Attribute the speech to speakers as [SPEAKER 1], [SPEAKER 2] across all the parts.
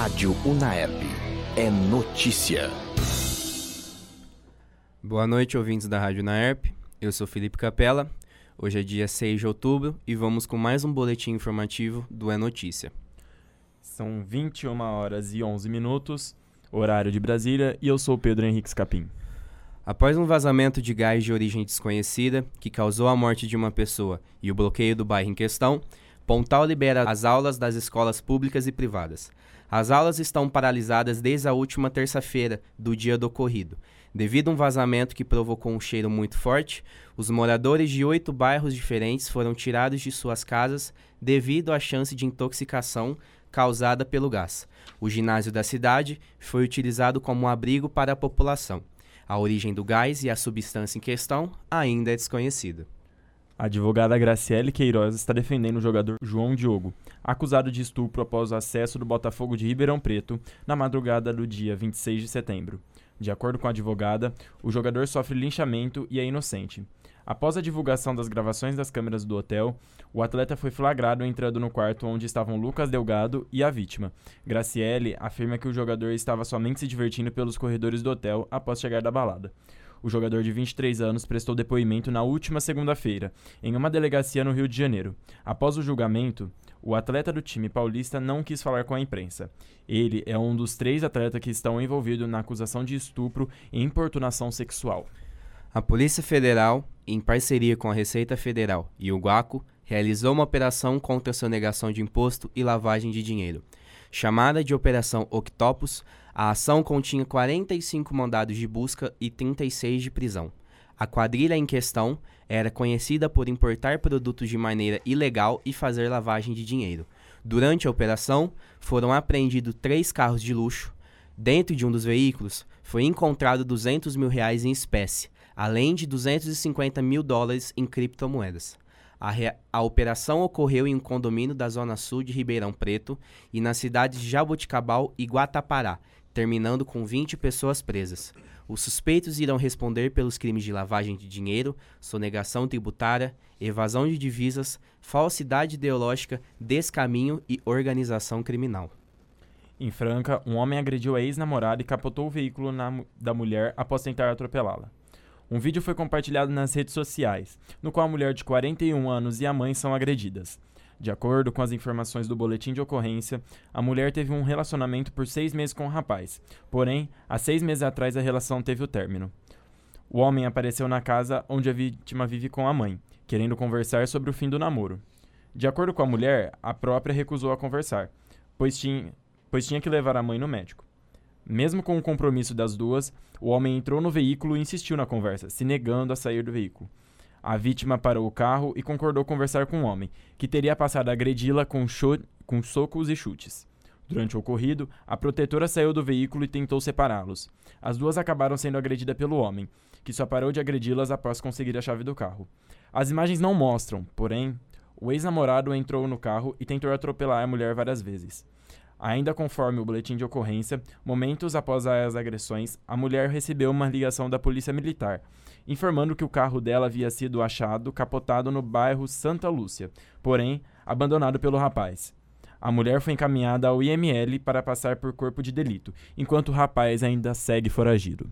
[SPEAKER 1] Rádio Unaerp. É notícia.
[SPEAKER 2] Boa noite, ouvintes da Rádio Unaerp. Eu sou Felipe Capella. Hoje é dia 6 de outubro e vamos com mais um boletim informativo do É Notícia.
[SPEAKER 3] São 21 horas e 11 minutos, horário de Brasília, e eu sou Pedro Henrique Scapim.
[SPEAKER 2] Após um vazamento de gás de origem desconhecida que causou a morte de uma pessoa e o bloqueio do bairro em questão, Pontal libera as aulas das escolas públicas e privadas. As aulas estão paralisadas desde a última terça-feira do dia do ocorrido. Devido a um vazamento que provocou um cheiro muito forte, os moradores de oito bairros diferentes foram tirados de suas casas devido à chance de intoxicação causada pelo gás. O ginásio da cidade foi utilizado como um abrigo para a população. A origem do gás e a substância em questão ainda é desconhecida.
[SPEAKER 3] A advogada Graciele Queiroz está defendendo o jogador João Diogo, acusado de estupro após o acesso do Botafogo de Ribeirão Preto na madrugada do dia 26 de setembro. De acordo com a advogada, o jogador sofre linchamento e é inocente. Após a divulgação das gravações das câmeras do hotel, o atleta foi flagrado entrando no quarto onde estavam Lucas Delgado e a vítima. Graciele afirma que o jogador estava somente se divertindo pelos corredores do hotel após chegar da balada. O jogador de 23 anos prestou depoimento na última segunda-feira, em uma delegacia no Rio de Janeiro. Após o julgamento, o atleta do time paulista não quis falar com a imprensa. Ele é um dos três atletas que estão envolvidos na acusação de estupro e importunação sexual.
[SPEAKER 2] A Polícia Federal, em parceria com a Receita Federal e o GUACO, realizou uma operação contra a sonegação de imposto e lavagem de dinheiro. Chamada de Operação Octopus, a ação continha 45 mandados de busca e 36 de prisão. A quadrilha em questão era conhecida por importar produtos de maneira ilegal e fazer lavagem de dinheiro. Durante a operação, foram apreendidos três carros de luxo. Dentro de um dos veículos, foi encontrado 200 mil reais em espécie, além de 250 mil dólares em criptomoedas. A, a, operação ocorreu em um condomínio da zona sul de Ribeirão Preto e nas cidades de Jaboticabal e Guatapará, terminando com 20 pessoas presas. Os suspeitos irão responder pelos crimes de lavagem de dinheiro, sonegação tributária, evasão de divisas, falsidade ideológica, descaminho e organização criminal.
[SPEAKER 3] Em Franca, um homem agrediu a ex-namorada e capotou o veículo na, da mulher após tentar atropelá-la. Um vídeo foi compartilhado nas redes sociais, no qual a mulher de 41 anos e a mãe são agredidas. De acordo com as informações do boletim de ocorrência, a mulher teve um relacionamento por seis meses com o rapaz. Porém, há seis meses atrás a relação teve o término. O homem apareceu na casa onde a vítima vive com a mãe, querendo conversar sobre o fim do namoro. De acordo com a mulher, a própria recusou a conversar, pois tinha, pois tinha que levar a mãe no médico. Mesmo com o compromisso das duas, o homem entrou no veículo e insistiu na conversa, se negando a sair do veículo. A vítima parou o carro e concordou conversar com o homem, que teria passado a agredi-la com, com socos e chutes. Durante o ocorrido, a protetora saiu do veículo e tentou separá-los. As duas acabaram sendo agredidas pelo homem, que só parou de agredi-las após conseguir a chave do carro. As imagens não mostram, porém, o ex-namorado entrou no carro e tentou atropelar a mulher várias vezes. Ainda conforme o boletim de ocorrência, momentos após as agressões, a mulher recebeu uma ligação da polícia militar, informando que o carro dela havia sido achado capotado no bairro Santa Lúcia, porém abandonado pelo rapaz. A mulher foi encaminhada ao IML para passar por corpo de delito, enquanto o rapaz ainda segue foragido.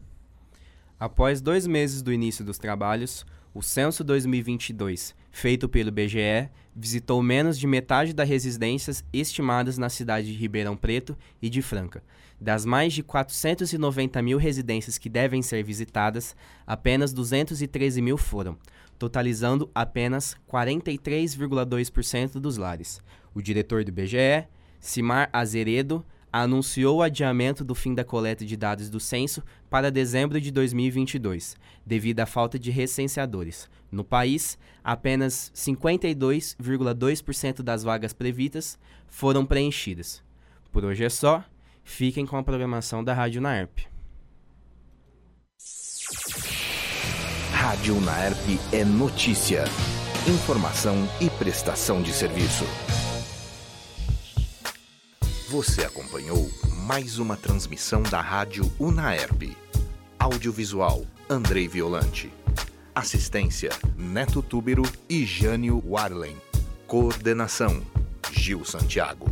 [SPEAKER 2] Após dois meses do início dos trabalhos, o censo 2022, feito pelo BGE, visitou menos de metade das residências estimadas na cidade de Ribeirão Preto e de Franca. Das mais de 490 mil residências que devem ser visitadas, apenas 213 mil foram, totalizando apenas 43,2% dos lares. O diretor do BGE, Simar Azeredo, anunciou o adiamento do fim da coleta de dados do censo para dezembro de 2022, devido à falta de recenseadores. No país, apenas 52,2% das vagas previstas foram preenchidas. Por hoje é só. Fiquem com a programação da Rádio Naerp.
[SPEAKER 1] Rádio Naerp é notícia, informação e prestação de serviço. Você acompanhou mais uma transmissão da Rádio Unaerp. Audiovisual Andrei Violante. Assistência Neto Túbero e Jânio Warlen. Coordenação Gil Santiago.